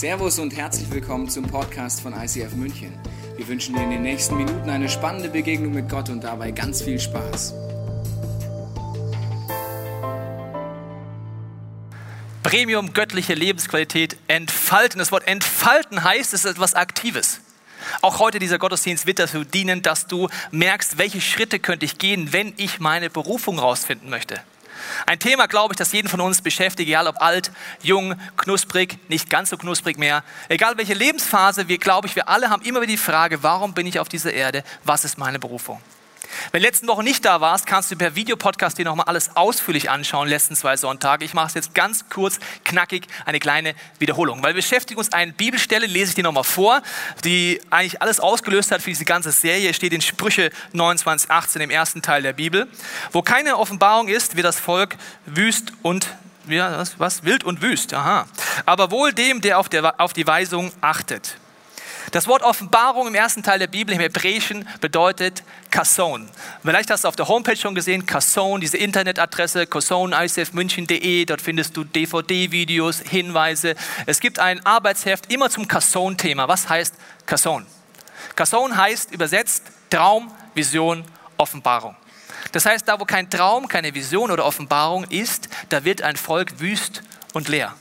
Servus und herzlich willkommen zum Podcast von ICF München. Wir wünschen dir in den nächsten Minuten eine spannende Begegnung mit Gott und dabei ganz viel Spaß. Premium göttliche Lebensqualität entfalten. Das Wort entfalten heißt, es ist etwas Aktives. Auch heute dieser Gottesdienst wird dafür dienen, dass du merkst, welche Schritte könnte ich gehen, wenn ich meine Berufung rausfinden möchte. Ein Thema, glaube ich, das jeden von uns beschäftigt, egal ob alt, jung, knusprig, nicht ganz so knusprig mehr. Egal welche Lebensphase, wir, glaube ich, wir alle haben immer wieder die Frage, warum bin ich auf dieser Erde? Was ist meine Berufung? Wenn letzten Woche nicht da warst, kannst du per Videopodcast dir nochmal alles ausführlich anschauen, letzten zwei Sonntage. Ich mache es jetzt ganz kurz, knackig, eine kleine Wiederholung. Weil wir beschäftigen uns eine Bibelstelle, lese ich dir nochmal vor, die eigentlich alles ausgelöst hat für diese ganze Serie. Steht in Sprüche 29, 18 im ersten Teil der Bibel. Wo keine Offenbarung ist, wird das Volk wüst und ja, was, was? Wild und wüst. Aha. Aber wohl dem, der auf, der auf die Weisung achtet. Das Wort Offenbarung im ersten Teil der Bibel im Hebräischen bedeutet Kasson. Vielleicht hast du auf der Homepage schon gesehen, Kasson, diese Internetadresse, kassonicfmünchen.de, dort findest du DVD-Videos, Hinweise. Es gibt ein Arbeitsheft immer zum Kasson-Thema. Was heißt Kasson? Kasson heißt übersetzt Traum, Vision, Offenbarung. Das heißt, da wo kein Traum, keine Vision oder Offenbarung ist, da wird ein Volk wüst und leer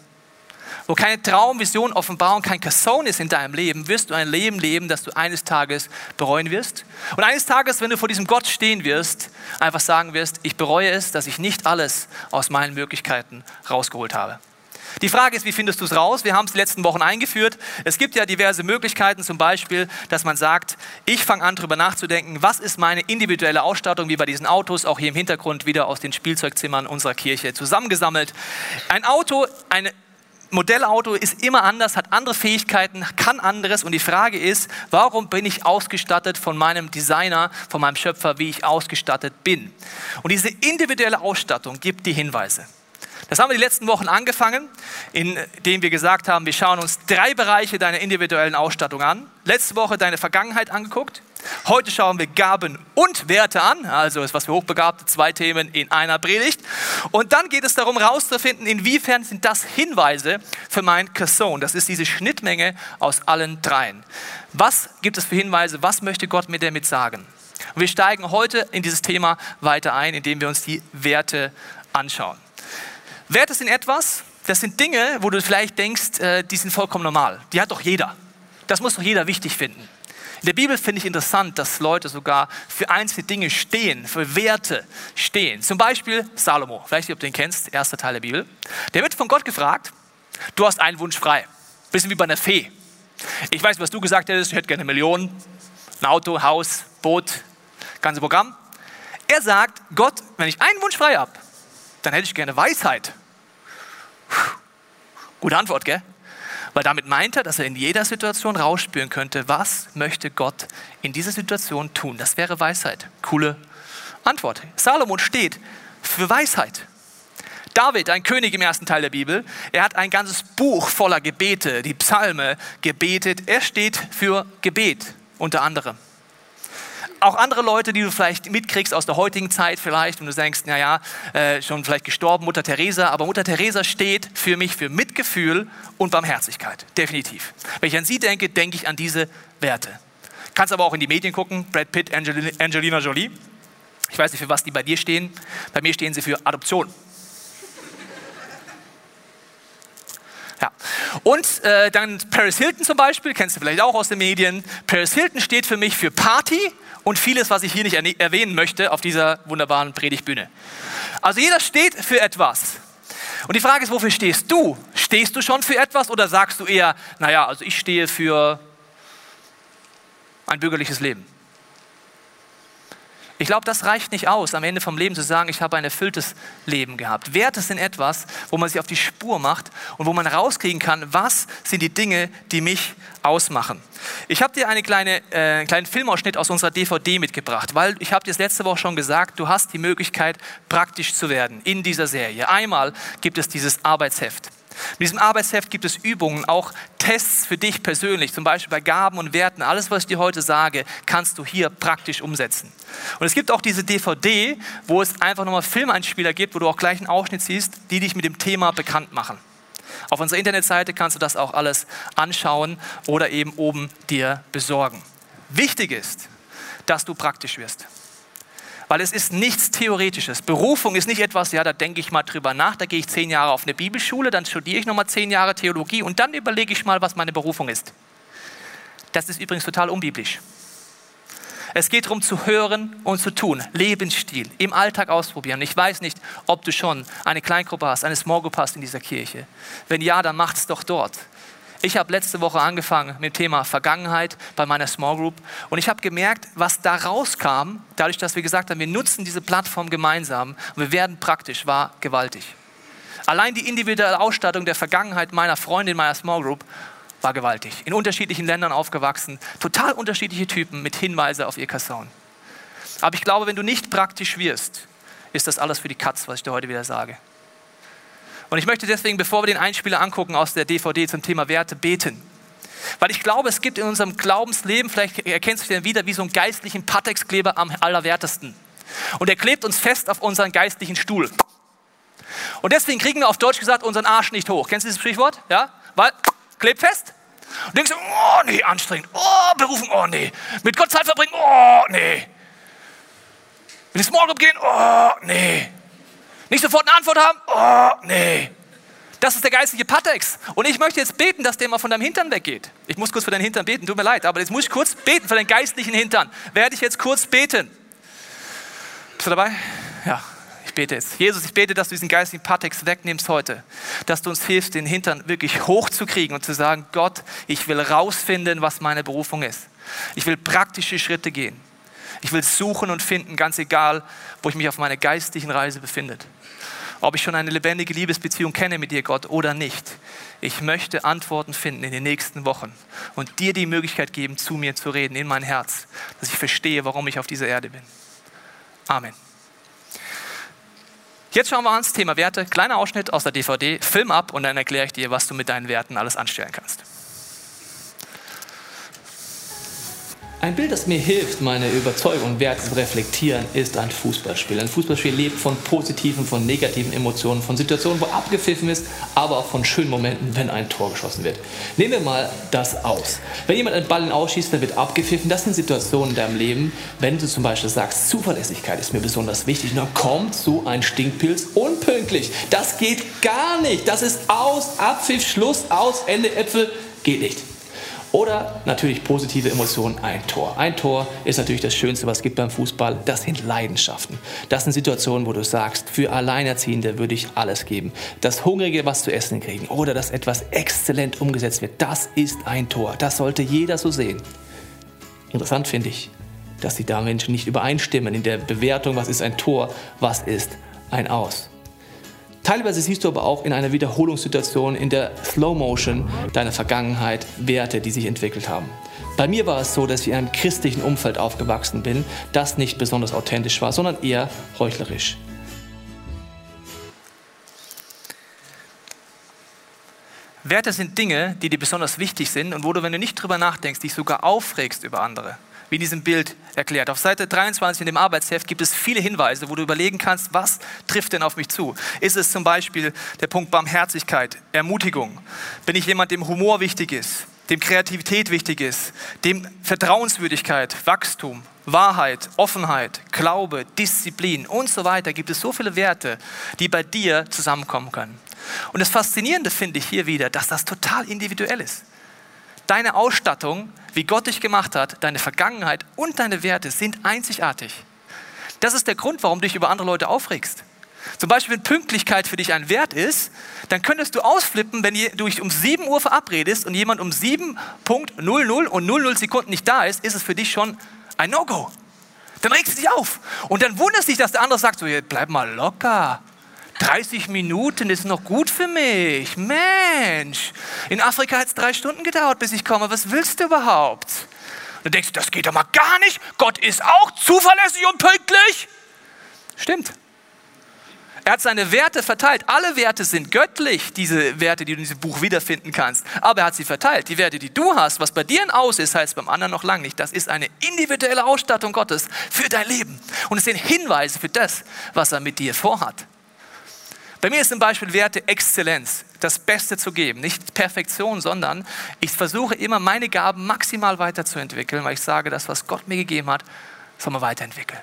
wo keine Traum, Vision, Offenbarung, kein Kasson ist in deinem Leben, wirst du ein Leben leben, das du eines Tages bereuen wirst. Und eines Tages, wenn du vor diesem Gott stehen wirst, einfach sagen wirst, ich bereue es, dass ich nicht alles aus meinen Möglichkeiten rausgeholt habe. Die Frage ist, wie findest du es raus? Wir haben es die letzten Wochen eingeführt. Es gibt ja diverse Möglichkeiten, zum Beispiel, dass man sagt, ich fange an, darüber nachzudenken, was ist meine individuelle Ausstattung, wie bei diesen Autos, auch hier im Hintergrund wieder aus den Spielzeugzimmern unserer Kirche zusammengesammelt. Ein Auto, eine Modellauto ist immer anders, hat andere Fähigkeiten, kann anderes. Und die Frage ist, warum bin ich ausgestattet von meinem Designer, von meinem Schöpfer, wie ich ausgestattet bin? Und diese individuelle Ausstattung gibt die Hinweise. Das haben wir die letzten Wochen angefangen, indem wir gesagt haben, wir schauen uns drei Bereiche deiner individuellen Ausstattung an. Letzte Woche deine Vergangenheit angeguckt. Heute schauen wir Gaben und Werte an, also ist was für Hochbegabte, zwei Themen in einer Predigt. Und dann geht es darum herauszufinden, inwiefern sind das Hinweise für mein Kasson. Das ist diese Schnittmenge aus allen dreien. Was gibt es für Hinweise? Was möchte Gott mir damit sagen? Und wir steigen heute in dieses Thema weiter ein, indem wir uns die Werte anschauen. Werte sind etwas, das sind Dinge, wo du vielleicht denkst, äh, die sind vollkommen normal. Die hat doch jeder. Das muss doch jeder wichtig finden. In der Bibel finde ich interessant, dass Leute sogar für einzelne Dinge stehen, für Werte stehen. Zum Beispiel Salomo, vielleicht, ob du den kennst, erster Teil der Bibel. Der wird von Gott gefragt, du hast einen Wunsch frei. Bisschen wie bei einer Fee. Ich weiß, was du gesagt hättest, ich hätte gerne Millionen, ein Auto, Haus, Boot, ganze Programm. Er sagt, Gott, wenn ich einen Wunsch frei habe, dann hätte ich gerne Weisheit. Gute Antwort, gell? Weil damit meint er, dass er in jeder Situation rausspüren könnte, was möchte Gott in dieser Situation tun. Das wäre Weisheit. Coole Antwort. Salomon steht für Weisheit. David, ein König im ersten Teil der Bibel, er hat ein ganzes Buch voller Gebete, die Psalme gebetet. Er steht für Gebet unter anderem auch andere Leute, die du vielleicht mitkriegst aus der heutigen Zeit vielleicht und du denkst, naja, äh, schon vielleicht gestorben, Mutter Teresa, aber Mutter Teresa steht für mich für Mitgefühl und Barmherzigkeit, definitiv. Wenn ich an sie denke, denke ich an diese Werte. Kannst aber auch in die Medien gucken, Brad Pitt, Angelina, Jolie. Ich weiß nicht, für was die bei dir stehen. Bei mir stehen sie für Adoption. Ja. Und äh, dann Paris Hilton zum Beispiel, kennst du vielleicht auch aus den Medien. Paris Hilton steht für mich für Party und vieles, was ich hier nicht erwähnen möchte auf dieser wunderbaren Predigtbühne. Also jeder steht für etwas. Und die Frage ist, wofür stehst du? Stehst du schon für etwas oder sagst du eher, naja, also ich stehe für ein bürgerliches Leben? Ich glaube, das reicht nicht aus, am Ende vom Leben zu sagen, ich habe ein erfülltes Leben gehabt. Werte sind etwas, wo man sich auf die Spur macht und wo man rauskriegen kann, was sind die Dinge, die mich ausmachen. Ich habe dir eine kleine, äh, einen kleinen Filmausschnitt aus unserer DVD mitgebracht, weil ich habe dir das letzte Woche schon gesagt, du hast die Möglichkeit, praktisch zu werden in dieser Serie. Einmal gibt es dieses Arbeitsheft. In diesem Arbeitsheft gibt es Übungen, auch Tests für dich persönlich, zum Beispiel bei Gaben und Werten. Alles, was ich dir heute sage, kannst du hier praktisch umsetzen. Und es gibt auch diese DVD, wo es einfach nochmal Filmeinspieler gibt, wo du auch gleich einen Ausschnitt siehst, die dich mit dem Thema bekannt machen. Auf unserer Internetseite kannst du das auch alles anschauen oder eben oben dir besorgen. Wichtig ist, dass du praktisch wirst. Weil es ist nichts Theoretisches. Berufung ist nicht etwas, ja, da denke ich mal drüber nach, da gehe ich zehn Jahre auf eine Bibelschule, dann studiere ich nochmal zehn Jahre Theologie und dann überlege ich mal, was meine Berufung ist. Das ist übrigens total unbiblisch. Es geht darum zu hören und zu tun. Lebensstil, im Alltag ausprobieren. Ich weiß nicht, ob du schon eine Kleingruppe hast, eine Small Group hast in dieser Kirche. Wenn ja, dann mach es doch dort. Ich habe letzte Woche angefangen mit dem Thema Vergangenheit bei meiner Small Group und ich habe gemerkt, was da rauskam, dadurch, dass wir gesagt haben, wir nutzen diese Plattform gemeinsam und wir werden praktisch, war gewaltig. Allein die individuelle Ausstattung der Vergangenheit meiner Freundin, meiner Small Group war gewaltig. In unterschiedlichen Ländern aufgewachsen, total unterschiedliche Typen mit Hinweise auf ihr Kasson. Aber ich glaube, wenn du nicht praktisch wirst, ist das alles für die Katz, was ich dir heute wieder sage. Und ich möchte deswegen, bevor wir den Einspieler angucken aus der DVD zum Thema Werte, beten. Weil ich glaube, es gibt in unserem Glaubensleben, vielleicht erkennst du den wieder, wie so einen geistlichen Patex-Kleber am allerwertesten. Und er klebt uns fest auf unseren geistlichen Stuhl. Und deswegen kriegen wir auf Deutsch gesagt unseren Arsch nicht hoch. Kennst du dieses Sprichwort? Ja? Weil, klebt fest. Und denkst du, oh nee, anstrengend. Oh, Berufung, oh nee. Mit Gott Zeit verbringen, oh nee. Mit die Small Group gehen, oh nee. Nicht sofort eine Antwort haben? Oh, nee. Das ist der geistliche Patex. Und ich möchte jetzt beten, dass der mal von deinem Hintern weggeht. Ich muss kurz für deinen Hintern beten, tut mir leid, aber jetzt muss ich kurz beten für deinen geistlichen Hintern. Werde ich jetzt kurz beten. Bist du dabei? Ja, ich bete jetzt. Jesus, ich bete, dass du diesen geistlichen Patex wegnimmst heute. Dass du uns hilfst, den Hintern wirklich hochzukriegen und zu sagen, Gott, ich will rausfinden, was meine Berufung ist. Ich will praktische Schritte gehen. Ich will suchen und finden, ganz egal, wo ich mich auf meiner geistlichen Reise befinde ob ich schon eine lebendige Liebesbeziehung kenne mit dir, Gott, oder nicht. Ich möchte Antworten finden in den nächsten Wochen und dir die Möglichkeit geben, zu mir zu reden, in mein Herz, dass ich verstehe, warum ich auf dieser Erde bin. Amen. Jetzt schauen wir uns Thema Werte. Kleiner Ausschnitt aus der DVD. Film ab und dann erkläre ich dir, was du mit deinen Werten alles anstellen kannst. Ein Bild, das mir hilft, meine Überzeugung und Werte zu reflektieren, ist ein Fußballspiel. Ein Fußballspiel lebt von positiven, von negativen Emotionen, von Situationen, wo abgepfiffen ist, aber auch von schönen Momenten, wenn ein Tor geschossen wird. Nehmen wir mal das aus. Wenn jemand einen Ball ausschießt, dann wird abgepfiffen. Das sind Situationen in deinem Leben, wenn du zum Beispiel sagst, Zuverlässigkeit ist mir besonders wichtig, dann kommt so ein Stinkpilz unpünktlich. Das geht gar nicht. Das ist aus, Abpfiff, Schluss, aus, Ende, Äpfel, geht nicht. Oder natürlich positive Emotionen, ein Tor. Ein Tor ist natürlich das Schönste, was es gibt beim Fußball. Das sind Leidenschaften. Das sind Situationen, wo du sagst, für Alleinerziehende würde ich alles geben. Das Hungrige was zu essen kriegen oder dass etwas exzellent umgesetzt wird, das ist ein Tor. Das sollte jeder so sehen. Interessant finde ich, dass die da Menschen nicht übereinstimmen in der Bewertung, was ist ein Tor, was ist ein Aus. Teilweise siehst du aber auch in einer Wiederholungssituation in der Slow Motion deiner Vergangenheit Werte, die sich entwickelt haben. Bei mir war es so, dass ich in einem christlichen Umfeld aufgewachsen bin, das nicht besonders authentisch war, sondern eher heuchlerisch. Werte sind Dinge, die dir besonders wichtig sind und wo du, wenn du nicht drüber nachdenkst, dich sogar aufregst über andere wie in diesem Bild erklärt. Auf Seite 23 in dem Arbeitsheft gibt es viele Hinweise, wo du überlegen kannst, was trifft denn auf mich zu? Ist es zum Beispiel der Punkt Barmherzigkeit, Ermutigung? Bin ich jemand, dem Humor wichtig ist, dem Kreativität wichtig ist, dem Vertrauenswürdigkeit, Wachstum, Wahrheit, Offenheit, Glaube, Disziplin und so weiter? Gibt es so viele Werte, die bei dir zusammenkommen können? Und das Faszinierende finde ich hier wieder, dass das total individuell ist. Deine Ausstattung, wie Gott dich gemacht hat, deine Vergangenheit und deine Werte sind einzigartig. Das ist der Grund, warum du dich über andere Leute aufregst. Zum Beispiel, wenn Pünktlichkeit für dich ein Wert ist, dann könntest du ausflippen, wenn du dich um 7 Uhr verabredest und jemand um 7.00 und 00 Sekunden nicht da ist, ist es für dich schon ein No-Go. Dann regst du dich auf. Und dann wunderst dich, dass der andere sagt, so, bleib mal locker. 30 Minuten ist noch gut für mich. Mensch, in Afrika hat es drei Stunden gedauert, bis ich komme. Was willst du überhaupt? Und du denkst, das geht doch mal gar nicht. Gott ist auch zuverlässig und pünktlich. Stimmt. Er hat seine Werte verteilt. Alle Werte sind göttlich, diese Werte, die du in diesem Buch wiederfinden kannst. Aber er hat sie verteilt. Die Werte, die du hast, was bei dir ein Aus ist, heißt beim anderen noch lange nicht. Das ist eine individuelle Ausstattung Gottes für dein Leben. Und es sind Hinweise für das, was er mit dir vorhat. Bei mir ist zum Beispiel Werte Exzellenz. das Beste zu geben. Nicht Perfektion, sondern ich versuche immer, meine Gaben maximal weiterzuentwickeln, weil ich sage, das, was Gott mir gegeben hat, soll man weiterentwickeln.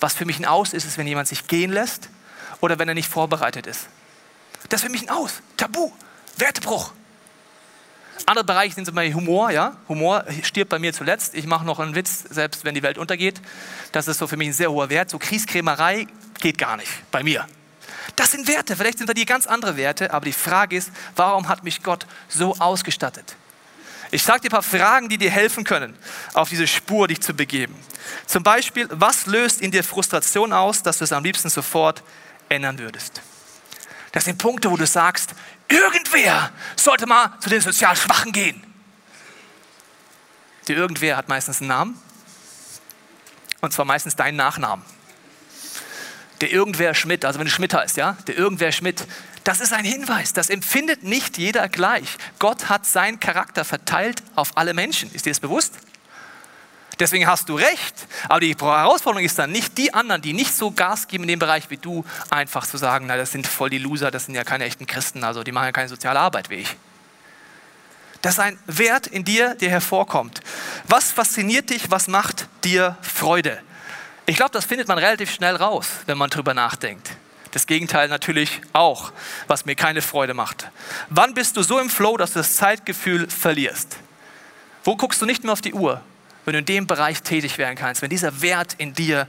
Was für mich ein Aus ist, ist, wenn jemand sich gehen lässt oder wenn er nicht vorbereitet ist. Das ist für mich ein Aus. Tabu. Wertebruch. Andere Bereiche sind zum Beispiel Humor. Ja? Humor stirbt bei mir zuletzt. Ich mache noch einen Witz, selbst wenn die Welt untergeht. Das ist so für mich ein sehr hoher Wert. So Kriegskrämerei geht gar nicht bei mir. Das sind Werte. Vielleicht sind bei dir ganz andere Werte. Aber die Frage ist, warum hat mich Gott so ausgestattet? Ich sage dir ein paar Fragen, die dir helfen können, auf diese Spur dich zu begeben. Zum Beispiel, was löst in dir Frustration aus, dass du es am liebsten sofort ändern würdest? Das sind Punkte, wo du sagst, irgendwer sollte mal zu den sozial Schwachen gehen. Der irgendwer hat meistens einen Namen. Und zwar meistens deinen Nachnamen. Der irgendwer Schmidt, also wenn du Schmidt heißt, ja, der irgendwer Schmidt, das ist ein Hinweis, das empfindet nicht jeder gleich. Gott hat seinen Charakter verteilt auf alle Menschen. Ist dir das bewusst? Deswegen hast du recht. Aber die Herausforderung ist dann nicht die anderen, die nicht so Gas geben in dem Bereich wie du, einfach zu sagen, na, das sind voll die Loser, das sind ja keine echten Christen, also die machen ja keine soziale Arbeit wie ich. Das ist ein Wert in dir, der hervorkommt. Was fasziniert dich? Was macht dir Freude? Ich glaube, das findet man relativ schnell raus, wenn man drüber nachdenkt. Das Gegenteil natürlich auch, was mir keine Freude macht. Wann bist du so im Flow, dass du das Zeitgefühl verlierst? Wo guckst du nicht mehr auf die Uhr? wenn du in dem Bereich tätig werden kannst, wenn dieser Wert in dir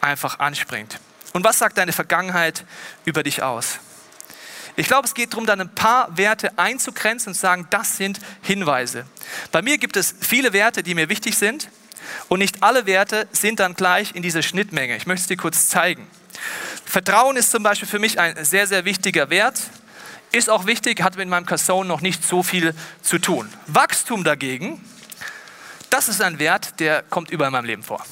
einfach anspringt. Und was sagt deine Vergangenheit über dich aus? Ich glaube, es geht darum, dann ein paar Werte einzugrenzen und zu sagen, das sind Hinweise. Bei mir gibt es viele Werte, die mir wichtig sind und nicht alle Werte sind dann gleich in dieser Schnittmenge. Ich möchte es dir kurz zeigen. Vertrauen ist zum Beispiel für mich ein sehr, sehr wichtiger Wert. Ist auch wichtig, hat mit meinem Casson noch nicht so viel zu tun. Wachstum dagegen das ist ein Wert, der kommt überall in meinem Leben vor.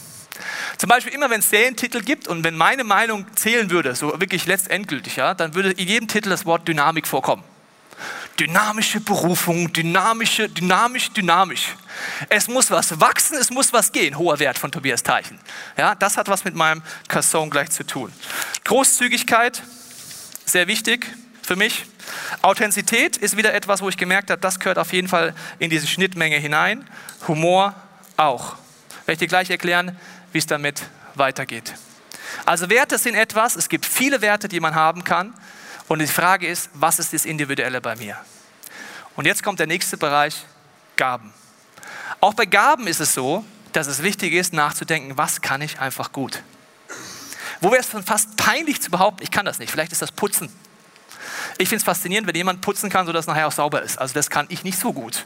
Zum Beispiel immer, wenn es Serientitel gibt und wenn meine Meinung zählen würde, so wirklich letztendgültig, ja, dann würde in jedem Titel das Wort Dynamik vorkommen. Dynamische Berufung, dynamische, dynamisch, dynamisch. Es muss was wachsen, es muss was gehen. Hoher Wert von Tobias Teichen. Ja, das hat was mit meinem Casson gleich zu tun. Großzügigkeit, sehr wichtig für mich. Authentizität ist wieder etwas, wo ich gemerkt habe, das gehört auf jeden Fall in diese Schnittmenge hinein. Humor auch. Werde ich dir gleich erklären, wie es damit weitergeht. Also Werte sind etwas, es gibt viele Werte, die man haben kann. Und die Frage ist, was ist das Individuelle bei mir? Und jetzt kommt der nächste Bereich, Gaben. Auch bei Gaben ist es so, dass es wichtig ist, nachzudenken, was kann ich einfach gut? Wo wäre es fast peinlich zu behaupten, ich kann das nicht. Vielleicht ist das Putzen. Ich finde es faszinierend, wenn jemand putzen kann, sodass es nachher auch sauber ist. Also das kann ich nicht so gut.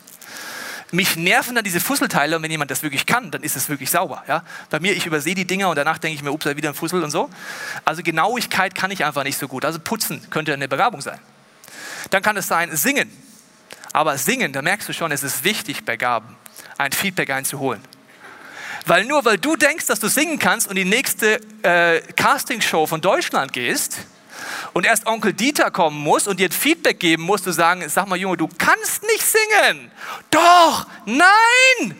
Mich nerven dann diese Fusselteile und wenn jemand das wirklich kann, dann ist es wirklich sauber. Ja? Bei mir, ich übersehe die Dinger und danach denke ich mir, ups, da wieder ein Fussel und so. Also Genauigkeit kann ich einfach nicht so gut. Also putzen könnte eine Begabung sein. Dann kann es sein, singen. Aber singen, da merkst du schon, es ist wichtig bei Gaben, ein Feedback einzuholen. Weil nur weil du denkst, dass du singen kannst und die nächste äh, Castingshow von Deutschland gehst, und erst Onkel Dieter kommen muss und dir ein Feedback geben muss, du sagen, sag mal Junge, du kannst nicht singen. Doch, nein.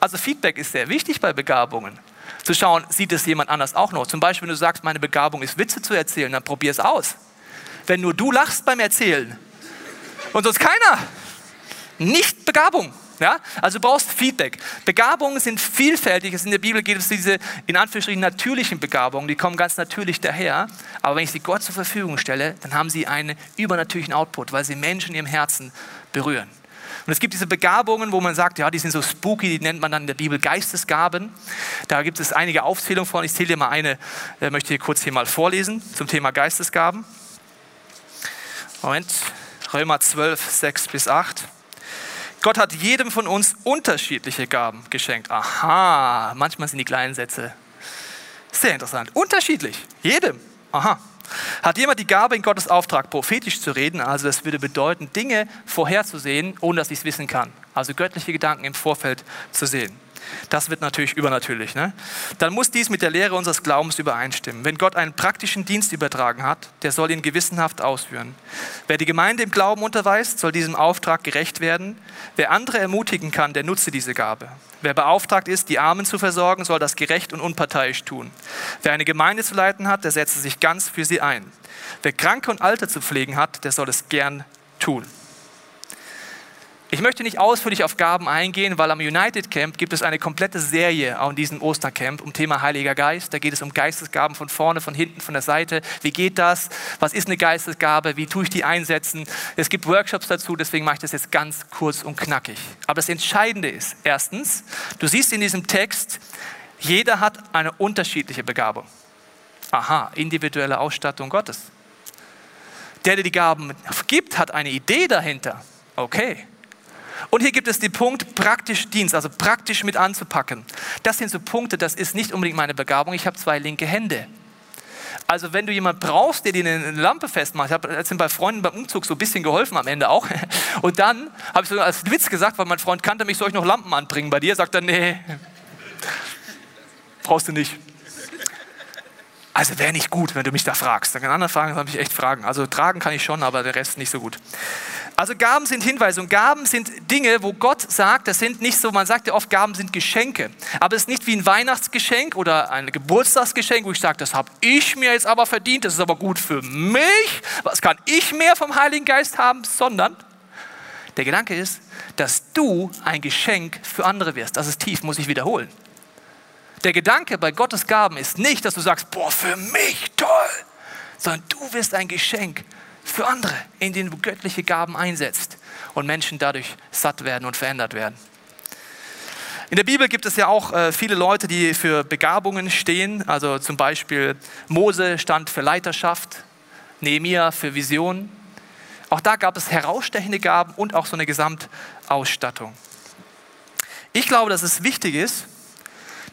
Also Feedback ist sehr wichtig bei Begabungen. Zu schauen, sieht es jemand anders auch noch. Zum Beispiel, wenn du sagst, meine Begabung ist Witze zu erzählen, dann probier es aus. Wenn nur du lachst beim Erzählen und sonst keiner, nicht Begabung. Ja? Also du brauchst Feedback. Begabungen sind vielfältig. In der Bibel gibt es diese in Anführungsstrichen natürlichen Begabungen, die kommen ganz natürlich daher. Aber wenn ich sie Gott zur Verfügung stelle, dann haben sie einen übernatürlichen Output, weil sie Menschen in ihrem Herzen berühren. Und es gibt diese Begabungen, wo man sagt, ja, die sind so spooky, die nennt man dann in der Bibel Geistesgaben. Da gibt es einige Aufzählungen von. Ich zähle dir mal eine, äh, möchte ich kurz hier mal vorlesen zum Thema Geistesgaben. Moment, Römer 12, 6 bis 8. Gott hat jedem von uns unterschiedliche Gaben geschenkt. Aha, manchmal sind die kleinen Sätze sehr interessant. Unterschiedlich, jedem. Aha. Hat jemand die Gabe in Gottes Auftrag, prophetisch zu reden? Also das würde bedeuten, Dinge vorherzusehen, ohne dass ich es wissen kann. Also göttliche Gedanken im Vorfeld zu sehen. Das wird natürlich übernatürlich. Ne? Dann muss dies mit der Lehre unseres Glaubens übereinstimmen. Wenn Gott einen praktischen Dienst übertragen hat, der soll ihn gewissenhaft ausführen. Wer die Gemeinde im Glauben unterweist, soll diesem Auftrag gerecht werden. Wer andere ermutigen kann, der nutze diese Gabe. Wer beauftragt ist, die Armen zu versorgen, soll das gerecht und unparteiisch tun. Wer eine Gemeinde zu leiten hat, der setze sich ganz für sie ein. Wer Kranke und Alte zu pflegen hat, der soll es gern tun. Ich möchte nicht ausführlich auf Gaben eingehen, weil am United Camp gibt es eine komplette Serie an diesem Ostercamp um Thema Heiliger Geist. Da geht es um Geistesgaben von vorne, von hinten, von der Seite. Wie geht das? Was ist eine Geistesgabe? Wie tue ich die einsetzen? Es gibt Workshops dazu, deswegen mache ich das jetzt ganz kurz und knackig. Aber das Entscheidende ist, erstens, du siehst in diesem Text, jeder hat eine unterschiedliche Begabung. Aha, individuelle Ausstattung Gottes. Der, der die Gaben gibt, hat eine Idee dahinter. Okay, und hier gibt es den Punkt praktisch Dienst, also praktisch mit anzupacken. Das sind so Punkte, das ist nicht unbedingt meine Begabung. Ich habe zwei linke Hände. Also wenn du jemanden brauchst, der dir eine Lampe festmacht, ich habe jetzt bei Freunden beim Umzug so ein bisschen geholfen am Ende auch. Und dann habe ich so als Witz gesagt, weil mein Freund kannte mich, soll ich noch Lampen anbringen bei dir? Sagt er, nee, brauchst du nicht. Also wäre nicht gut, wenn du mich da fragst. Dann kann andere fragen, habe ich echt Fragen. Also tragen kann ich schon, aber der Rest nicht so gut. Also Gaben sind Hinweise und Gaben sind Dinge, wo Gott sagt, das sind nicht so, man sagt ja oft, Gaben sind Geschenke. Aber es ist nicht wie ein Weihnachtsgeschenk oder ein Geburtstagsgeschenk, wo ich sage, das habe ich mir jetzt aber verdient, das ist aber gut für mich. Was kann ich mehr vom Heiligen Geist haben? Sondern der Gedanke ist, dass du ein Geschenk für andere wirst. Das ist tief, muss ich wiederholen. Der Gedanke bei Gottes Gaben ist nicht, dass du sagst, boah, für mich toll, sondern du wirst ein Geschenk für andere, in denen du göttliche Gaben einsetzt und Menschen dadurch satt werden und verändert werden. In der Bibel gibt es ja auch äh, viele Leute, die für Begabungen stehen. Also zum Beispiel Mose stand für Leiterschaft, Nehemiah für Vision. Auch da gab es herausstechende Gaben und auch so eine Gesamtausstattung. Ich glaube, dass es wichtig ist,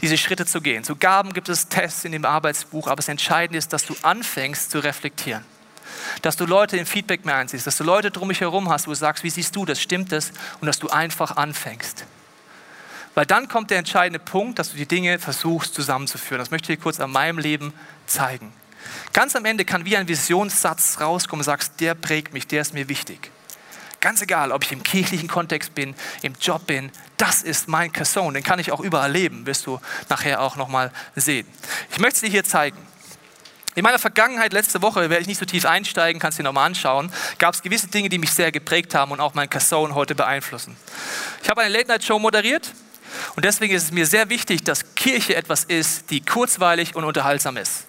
diese Schritte zu gehen. Zu Gaben gibt es Tests in dem Arbeitsbuch, aber das Entscheidende ist, dass du anfängst zu reflektieren dass du Leute im Feedback mehr einziehst, dass du Leute drum dich herum hast, wo du sagst, wie siehst du das, stimmt das? Und dass du einfach anfängst. Weil dann kommt der entscheidende Punkt, dass du die Dinge versuchst zusammenzuführen. Das möchte ich dir kurz an meinem Leben zeigen. Ganz am Ende kann wie ein Visionssatz rauskommen und sagst, der prägt mich, der ist mir wichtig. Ganz egal, ob ich im kirchlichen Kontext bin, im Job bin, das ist mein Kasson, den kann ich auch überall leben, wirst du nachher auch nochmal sehen. Ich möchte es dir hier zeigen. In meiner Vergangenheit, letzte Woche, werde ich nicht so tief einsteigen, kannst du dir nochmal anschauen, gab es gewisse Dinge, die mich sehr geprägt haben und auch mein Casson heute beeinflussen. Ich habe eine Late-Night-Show moderiert und deswegen ist es mir sehr wichtig, dass Kirche etwas ist, die kurzweilig und unterhaltsam ist.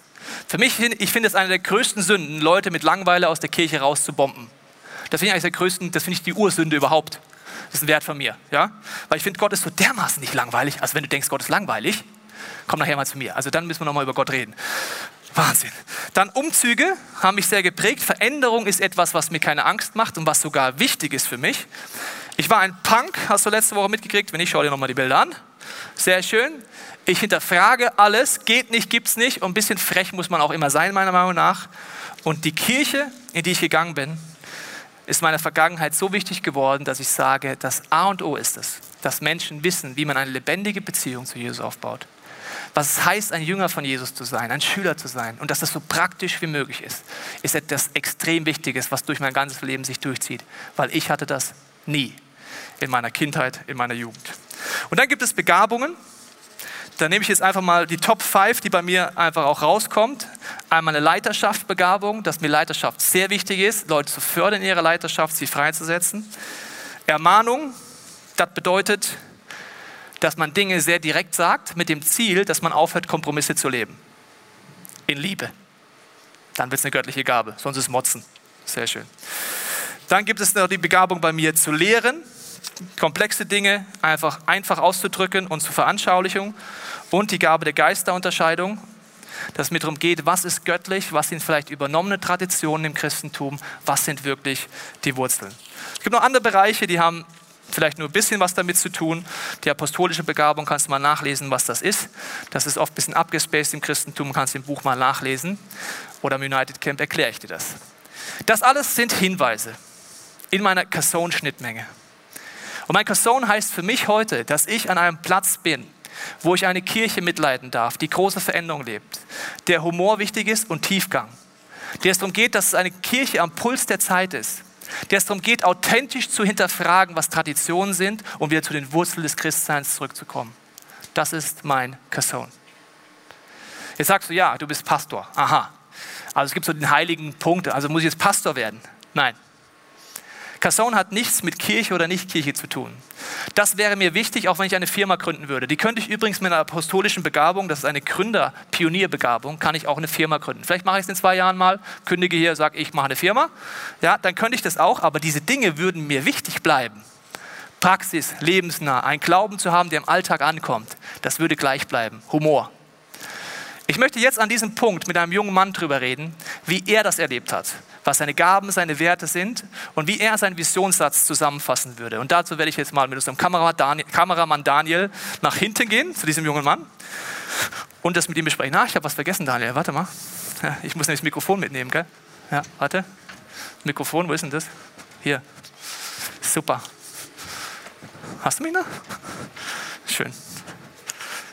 Für mich, ich finde es eine der größten Sünden, Leute mit Langweile aus der Kirche rauszubomben. Das finde ich eigentlich der größten, das finde ich die Ursünde überhaupt. Das ist ein Wert von mir, ja? Weil ich finde, Gott ist so dermaßen nicht langweilig. Also wenn du denkst, Gott ist langweilig, komm nachher mal zu mir. Also dann müssen wir nochmal über Gott reden. Wahnsinn. Dann Umzüge haben mich sehr geprägt. Veränderung ist etwas, was mir keine Angst macht und was sogar wichtig ist für mich. Ich war ein Punk, hast du letzte Woche mitgekriegt? Wenn nicht, schau dir nochmal die Bilder an. Sehr schön. Ich hinterfrage alles, geht nicht, gibt's nicht. Und ein bisschen frech muss man auch immer sein, meiner Meinung nach. Und die Kirche, in die ich gegangen bin, ist meiner Vergangenheit so wichtig geworden, dass ich sage, das A und O ist es, dass Menschen wissen, wie man eine lebendige Beziehung zu Jesus aufbaut was es heißt, ein Jünger von Jesus zu sein, ein Schüler zu sein und dass das so praktisch wie möglich ist, ist etwas extrem Wichtiges, was durch mein ganzes Leben sich durchzieht, weil ich hatte das nie in meiner Kindheit, in meiner Jugend. Und dann gibt es Begabungen. Da nehme ich jetzt einfach mal die Top 5, die bei mir einfach auch rauskommt. Einmal eine Leiterschaftsbegabung, dass mir Leiterschaft sehr wichtig ist, Leute zu fördern in ihrer Leiterschaft, sie freizusetzen. Ermahnung, das bedeutet, dass man Dinge sehr direkt sagt, mit dem Ziel, dass man aufhört, Kompromisse zu leben. In Liebe. Dann wird es eine göttliche Gabe, sonst ist Motzen. Sehr schön. Dann gibt es noch die Begabung bei mir zu lehren, komplexe Dinge einfach einfach auszudrücken und zur Veranschaulichung und die Gabe der Geisterunterscheidung, dass es mir darum geht, was ist göttlich, was sind vielleicht übernommene Traditionen im Christentum, was sind wirklich die Wurzeln. Es gibt noch andere Bereiche, die haben vielleicht nur ein bisschen was damit zu tun. Die apostolische Begabung kannst du mal nachlesen, was das ist. Das ist oft ein bisschen abgespaced im Christentum, kannst du im Buch mal nachlesen. Oder im United Camp erkläre ich dir das. Das alles sind Hinweise in meiner Casson-Schnittmenge. Und mein Casson heißt für mich heute, dass ich an einem Platz bin, wo ich eine Kirche mitleiten darf, die große Veränderung lebt, der Humor wichtig ist und Tiefgang. Der es darum geht, dass es eine Kirche am Puls der Zeit ist, der es darum geht, authentisch zu hinterfragen, was Traditionen sind und wieder zu den Wurzeln des Christseins zurückzukommen. Das ist mein Kasson. Jetzt sagst du, ja, du bist Pastor. Aha. Also es gibt so den heiligen Punkt, also muss ich jetzt Pastor werden? Nein. Casson hat nichts mit Kirche oder Nicht-Kirche zu tun. Das wäre mir wichtig, auch wenn ich eine Firma gründen würde. Die könnte ich übrigens mit einer apostolischen Begabung, das ist eine Gründer-Pionierbegabung, kann ich auch eine Firma gründen. Vielleicht mache ich es in zwei Jahren mal, kündige hier, sage ich mache eine Firma. Ja, dann könnte ich das auch, aber diese Dinge würden mir wichtig bleiben. Praxis, lebensnah, ein Glauben zu haben, der im Alltag ankommt, das würde gleich bleiben. Humor. Ich möchte jetzt an diesem Punkt mit einem jungen Mann darüber reden, wie er das erlebt hat, was seine Gaben, seine Werte sind und wie er seinen Visionssatz zusammenfassen würde. Und dazu werde ich jetzt mal mit unserem Kameramann Daniel nach hinten gehen, zu diesem jungen Mann, und das mit ihm besprechen. Ah, ich habe was vergessen, Daniel. Warte mal. Ich muss nämlich das Mikrofon mitnehmen, gell? Ja, warte. Mikrofon, wo ist denn das? Hier. Super. Hast du mich noch? Schön.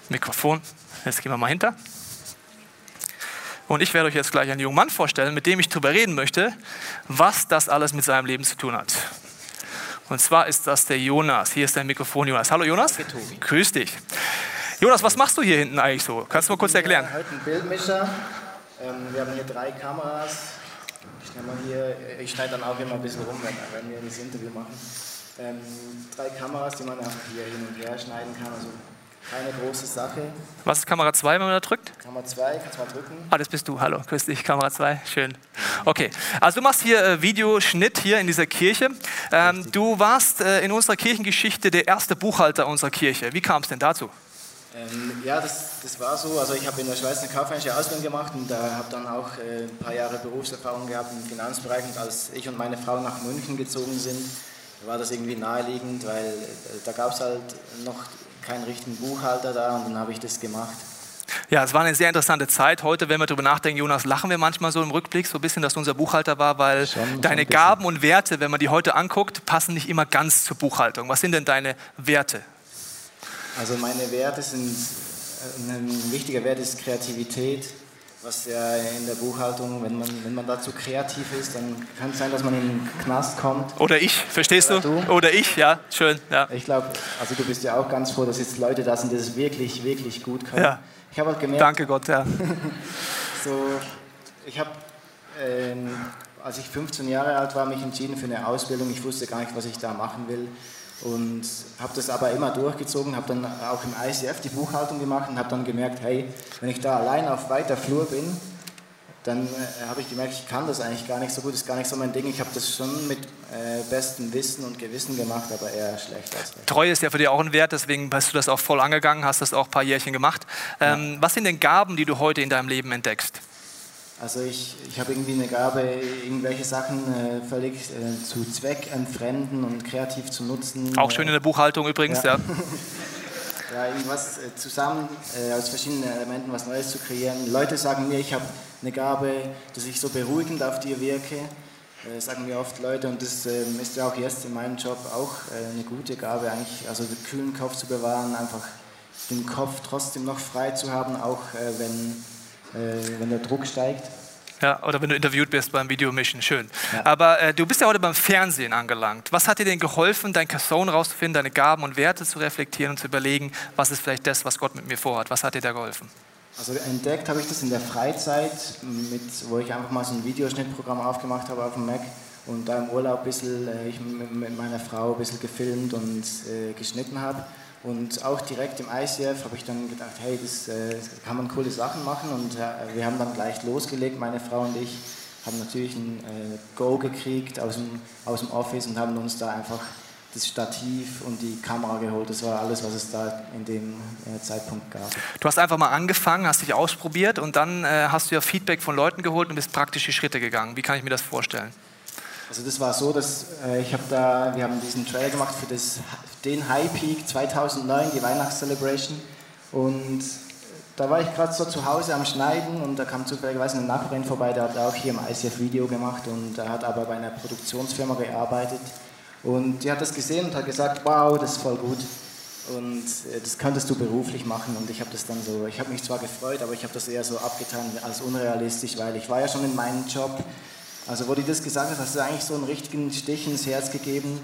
Mikrofon. Jetzt gehen wir mal hinter. Und ich werde euch jetzt gleich einen jungen Mann vorstellen, mit dem ich darüber reden möchte, was das alles mit seinem Leben zu tun hat. Und zwar ist das der Jonas. Hier ist dein Mikrofon, Jonas. Hallo Jonas. Danke. Grüß dich. Jonas, was machst du hier hinten eigentlich so? Kannst du mal kurz erklären? Wir haben Heute ein Bildmischer. Ähm, wir haben hier drei Kameras. Ich, hier, ich schneide dann auch immer ein bisschen rum, wenn, wir das Interview machen ähm, drei Kameras, die man hier hin und her schneiden kann. Also keine große Sache. Was ist Kamera 2, wenn man da drückt? Kamera 2, kannst du mal drücken. Ah, das bist du. Hallo, grüß dich, Kamera 2. Schön. Okay, also du machst hier äh, Videoschnitt hier in dieser Kirche. Ähm, du warst äh, in unserer Kirchengeschichte der erste Buchhalter unserer Kirche. Wie kam es denn dazu? Ähm, ja, das, das war so. Also ich habe in der Schweiz eine kaufmännische Ausbildung gemacht und da habe dann auch äh, ein paar Jahre Berufserfahrung gehabt im Finanzbereich. Und als ich und meine Frau nach München gezogen sind, war das irgendwie naheliegend, weil äh, da gab es halt noch keinen richtigen Buchhalter da und dann habe ich das gemacht. Ja, es war eine sehr interessante Zeit. Heute, wenn wir darüber nachdenken, Jonas, lachen wir manchmal so im Rückblick, so ein bisschen, dass du unser Buchhalter war, weil schon, deine Gaben und Werte, wenn man die heute anguckt, passen nicht immer ganz zur Buchhaltung. Was sind denn deine Werte? Also meine Werte sind, äh, ein wichtiger Wert ist Kreativität, was ja in der Buchhaltung, wenn man, wenn man dazu kreativ ist, dann kann es sein, dass man in den Knast kommt. Oder ich, verstehst Oder du? du? Oder ich, ja, schön. Ja. Ich glaube, also du bist ja auch ganz froh, dass jetzt Leute da sind, die das wirklich, wirklich gut können. Ja. Ich habe halt gemerkt. Danke Gott, ja. so, ich habe, ähm, als ich 15 Jahre alt war, mich entschieden für eine Ausbildung. Ich wusste gar nicht, was ich da machen will und habe das aber immer durchgezogen, habe dann auch im ICF die Buchhaltung gemacht und habe dann gemerkt, hey, wenn ich da allein auf weiter Flur bin, dann äh, habe ich gemerkt, ich kann das eigentlich gar nicht so gut, ist gar nicht so mein Ding. Ich habe das schon mit äh, bestem Wissen und Gewissen gemacht, aber eher schlecht als recht. Treue ist ja für dich auch ein Wert, deswegen bist du das auch voll angegangen, hast das auch ein paar Jährchen gemacht. Ähm, ja. Was sind denn Gaben, die du heute in deinem Leben entdeckst? Also ich, ich habe irgendwie eine Gabe, irgendwelche Sachen äh, völlig äh, zu Zweck entfremden und kreativ zu nutzen. Auch schön in der Buchhaltung übrigens, ja. Ja, ja irgendwas äh, zusammen äh, aus verschiedenen Elementen was Neues zu kreieren. Leute sagen mir, ich habe eine Gabe, dass ich so beruhigend auf dir wirke. Äh, sagen mir oft Leute und das ähm, ist ja auch jetzt in meinem Job auch äh, eine gute Gabe, eigentlich, also den kühlen Kopf zu bewahren, einfach den Kopf trotzdem noch frei zu haben, auch wenn wenn der Druck steigt. Ja, oder wenn du interviewt bist beim Videomission, schön. Ja. Aber äh, du bist ja heute beim Fernsehen angelangt. Was hat dir denn geholfen, dein Casson rauszufinden, deine Gaben und Werte zu reflektieren und zu überlegen, was ist vielleicht das, was Gott mit mir vorhat? Was hat dir da geholfen? Also entdeckt habe ich das in der Freizeit, mit, wo ich einfach mal so ein Videoschnittprogramm aufgemacht habe auf dem Mac und da im Urlaub ein bisschen, äh, ich mit meiner Frau ein bisschen gefilmt und äh, geschnitten habe. Und auch direkt im ICF habe ich dann gedacht, hey, das, äh, kann man coole Sachen machen. Und äh, wir haben dann gleich losgelegt, meine Frau und ich haben natürlich ein äh, Go gekriegt aus dem, aus dem Office und haben uns da einfach das Stativ und die Kamera geholt. Das war alles, was es da in dem äh, Zeitpunkt gab. Du hast einfach mal angefangen, hast dich ausprobiert und dann äh, hast du ja Feedback von Leuten geholt und bist praktische Schritte gegangen. Wie kann ich mir das vorstellen? Also das war so, dass äh, ich habe da, wir haben diesen Trailer gemacht für das, den High Peak 2009, die Weihnachtscelebration. Und da war ich gerade so zu Hause am Schneiden und da kam zufälligerweise eine Nachbarin vorbei, der hat auch hier im ICF Video gemacht und er hat aber bei einer Produktionsfirma gearbeitet. Und die hat das gesehen und hat gesagt, wow, das ist voll gut. Und äh, das könntest du beruflich machen. Und ich habe das dann so, ich habe mich zwar gefreut, aber ich habe das eher so abgetan als unrealistisch, weil ich war ja schon in meinem Job also wo die das gesagt hat, hast du eigentlich so einen richtigen Stich ins Herz gegeben.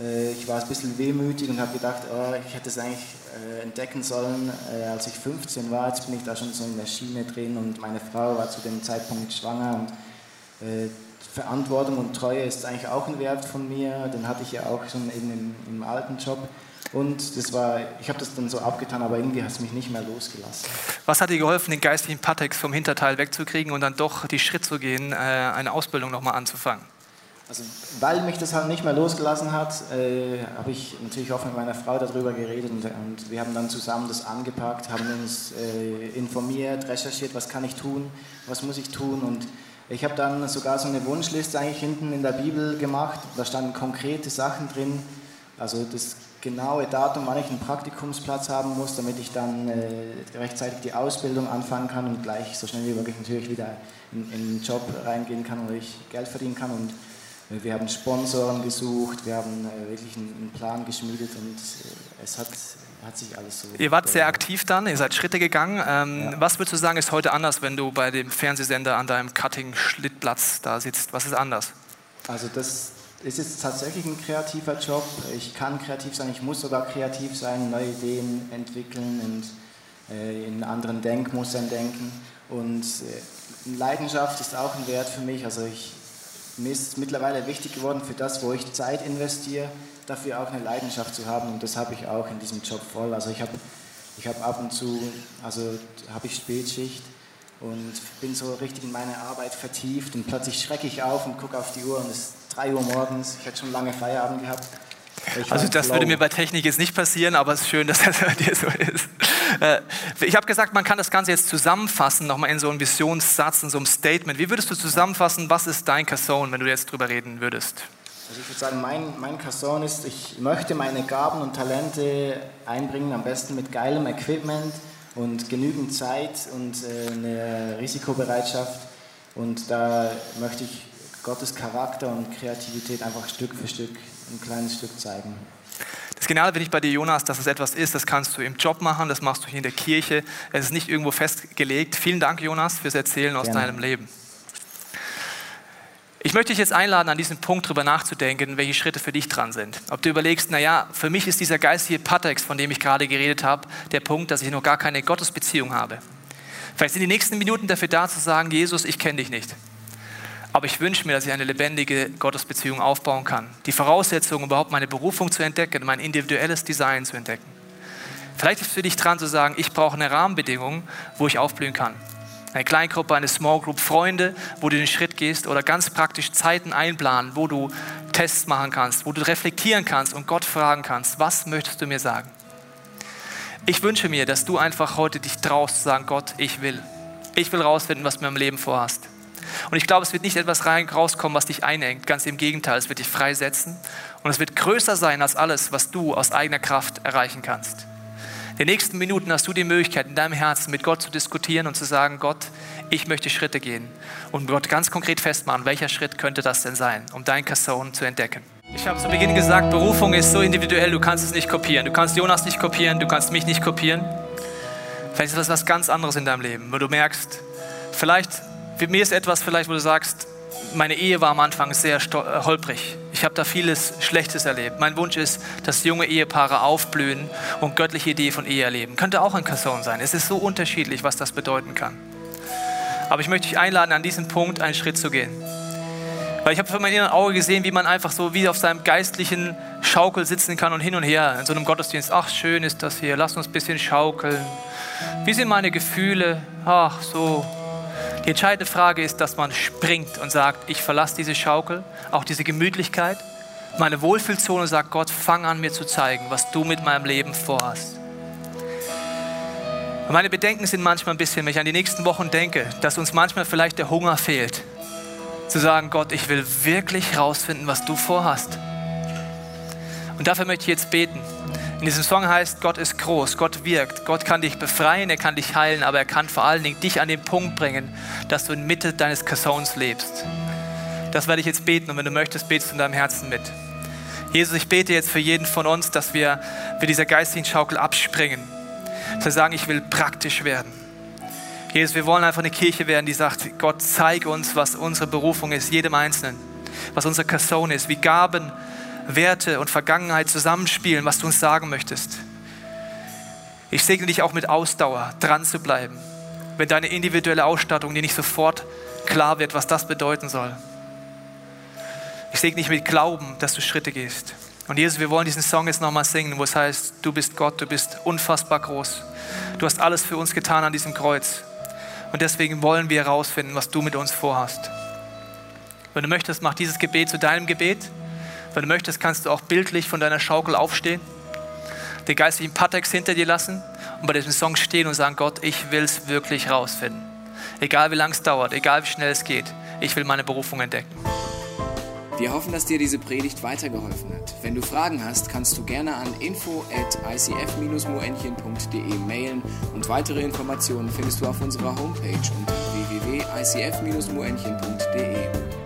Äh, ich war ein bisschen wehmütig und habe gedacht, oh, ich hätte es eigentlich äh, entdecken sollen, äh, als ich 15 war. Jetzt bin ich da schon so in der Schiene drin und meine Frau war zu dem Zeitpunkt schwanger und Verantwortung und Treue ist eigentlich auch ein Wert von mir. Den hatte ich ja auch schon eben im, im alten Job. Und das war, ich habe das dann so abgetan, aber irgendwie hat es mich nicht mehr losgelassen. Was hat dir geholfen, den geistlichen Patex vom Hinterteil wegzukriegen und dann doch die Schritt zu gehen, äh, eine Ausbildung nochmal anzufangen? Also, weil mich das halt nicht mehr losgelassen hat, äh, habe ich natürlich auch mit meiner Frau darüber geredet und, und, wir haben dann zusammen das angepackt, haben uns äh, informiert, recherchiert, was kann ich tun, was muss ich tun und ich habe dann sogar so eine Wunschliste eigentlich hinten in der Bibel gemacht. Da standen konkrete Sachen drin. Also das genaue Datum, wann ich einen Praktikumsplatz haben muss, damit ich dann äh, rechtzeitig die Ausbildung anfangen kann und gleich so schnell wie möglich natürlich wieder in, in einen Job reingehen kann, wo ich Geld verdienen kann. Und äh, wir haben Sponsoren gesucht, wir haben äh, wirklich einen, einen, Plan geschmiedet und äh, es hat, hat sich alles so. Ihr wart sehr aktiv dann, ihr seid Schritte gegangen. Ähm, ja. Was würdest du sagen, ist heute anders, wenn du bei dem Fernsehsender an deinem Cutting-Schlittplatz da sitzt? Was ist anders? Also das ist jetzt tatsächlich ein kreativer Job. Ich kann kreativ sein, ich muss sogar kreativ sein, neue Ideen entwickeln und äh, in anderen Denkmustern denken. Und äh, Leidenschaft ist auch ein Wert für mich. Also ich, mir ist mittlerweile wichtig geworden, für das, wo ich Zeit investiere, dafür auch eine Leidenschaft zu haben. Und das habe ich auch in diesem Job voll. Also ich habe ich hab ab und zu, also habe ich Spätschicht und bin so richtig in meine Arbeit vertieft und plötzlich schrecke ich auf und gucke auf die Uhr und es 3 Uhr morgens. Ich hätte schon lange Feierabend gehabt. Also das würde mir bei Technik jetzt nicht passieren, aber es ist schön, dass das bei dir so ist. Äh, ich habe gesagt, man kann das Ganze jetzt zusammenfassen, nochmal in so einem Visionssatz, in so einem Statement. Wie würdest du zusammenfassen, was ist dein Casson, wenn du jetzt drüber reden würdest? Also ich würde sagen, mein, mein Casson ist, ich möchte meine Gaben und Talente einbringen, am besten mit geilem Equipment und genügend Zeit und äh, eine Risikobereitschaft. Und da möchte ich Gottes Charakter und Kreativität einfach Stück für Stück, ein kleines Stück zeigen. Das Geniale finde ich bei dir, Jonas, dass es etwas ist, das kannst du im Job machen, das machst du hier in der Kirche. Es ist nicht irgendwo festgelegt. Vielen Dank, Jonas, fürs Erzählen aus Gerne. deinem Leben. Ich möchte dich jetzt einladen, an diesem Punkt darüber nachzudenken, welche Schritte für dich dran sind. Ob du überlegst, naja, für mich ist dieser geistige Patex, von dem ich gerade geredet habe, der Punkt, dass ich noch gar keine Gottesbeziehung habe. Vielleicht sind die nächsten Minuten dafür da zu sagen, Jesus, ich kenne dich nicht. Aber ich wünsche mir, dass ich eine lebendige Gottesbeziehung aufbauen kann. Die Voraussetzung, überhaupt meine Berufung zu entdecken, mein individuelles Design zu entdecken. Vielleicht ist es für dich dran zu sagen, ich brauche eine Rahmenbedingung, wo ich aufblühen kann. Eine Kleingruppe, eine Small Group, Freunde, wo du den Schritt gehst oder ganz praktisch Zeiten einplanen, wo du Tests machen kannst, wo du reflektieren kannst und Gott fragen kannst, was möchtest du mir sagen? Ich wünsche mir, dass du einfach heute dich traust zu sagen, Gott, ich will. Ich will rausfinden, was du mir im Leben vorhast. Und ich glaube, es wird nicht etwas rauskommen, was dich einengt. Ganz im Gegenteil, es wird dich freisetzen. Und es wird größer sein als alles, was du aus eigener Kraft erreichen kannst. In den nächsten Minuten hast du die Möglichkeit, in deinem Herzen mit Gott zu diskutieren und zu sagen, Gott, ich möchte Schritte gehen. Und Gott ganz konkret festmachen, welcher Schritt könnte das denn sein, um dein Kasson zu entdecken. Ich habe zu Beginn gesagt, Berufung ist so individuell, du kannst es nicht kopieren. Du kannst Jonas nicht kopieren, du kannst mich nicht kopieren. Vielleicht ist das was ganz anderes in deinem Leben, wo du merkst, vielleicht mir ist etwas vielleicht, wo du sagst, meine Ehe war am Anfang sehr äh, holprig. Ich habe da vieles Schlechtes erlebt. Mein Wunsch ist, dass junge Ehepaare aufblühen und göttliche Idee von Ehe erleben. Könnte auch ein Kasson sein. Es ist so unterschiedlich, was das bedeuten kann. Aber ich möchte dich einladen, an diesem Punkt einen Schritt zu gehen. Weil ich habe von meinem inneren Auge gesehen, wie man einfach so wie auf seinem geistlichen Schaukel sitzen kann und hin und her in so einem Gottesdienst. Ach, schön ist das hier, lass uns ein bisschen schaukeln. Wie sind meine Gefühle? Ach, so die entscheidende Frage ist, dass man springt und sagt, ich verlasse diese Schaukel, auch diese Gemütlichkeit, meine Wohlfühlzone und sagt, Gott, fang an mir zu zeigen, was du mit meinem Leben vorhast. Und meine Bedenken sind manchmal ein bisschen, wenn ich an die nächsten Wochen denke, dass uns manchmal vielleicht der Hunger fehlt, zu sagen, Gott, ich will wirklich rausfinden, was du vorhast. Und dafür möchte ich jetzt beten. In diesem Song heißt, Gott ist groß, Gott wirkt, Gott kann dich befreien, er kann dich heilen, aber er kann vor allen Dingen dich an den Punkt bringen, dass du in Mitte deines Kassons lebst. Das werde ich jetzt beten und wenn du möchtest, betest du in deinem Herzen mit. Jesus, ich bete jetzt für jeden von uns, dass wir für dieser geistigen Schaukel abspringen. Dass wir sagen, ich will praktisch werden. Jesus, wir wollen einfach eine Kirche werden, die sagt, Gott, zeig uns, was unsere Berufung ist, jedem Einzelnen. Was unser Kasson ist, wie Gaben Werte und Vergangenheit zusammenspielen, was du uns sagen möchtest. Ich segne dich auch mit Ausdauer, dran zu bleiben, wenn deine individuelle Ausstattung dir nicht sofort klar wird, was das bedeuten soll. Ich segne dich mit Glauben, dass du Schritte gehst. Und Jesus, wir wollen diesen Song jetzt nochmal singen, wo es heißt, du bist Gott, du bist unfassbar groß. Du hast alles für uns getan an diesem Kreuz. Und deswegen wollen wir herausfinden, was du mit uns vorhast. Wenn du möchtest, mach dieses Gebet zu deinem Gebet. Wenn du möchtest, kannst du auch bildlich von deiner Schaukel aufstehen, den geistlichen Patex hinter dir lassen und bei diesem Song stehen und sagen, Gott, ich will es wirklich rausfinden. Egal wie lange es dauert, egal wie schnell es geht, ich will meine Berufung entdecken. Wir hoffen, dass dir diese Predigt weitergeholfen hat. Wenn du Fragen hast, kannst du gerne an info at icf-moenchen.de mailen und weitere Informationen findest du auf unserer Homepage unter www.icf-moenchen.de.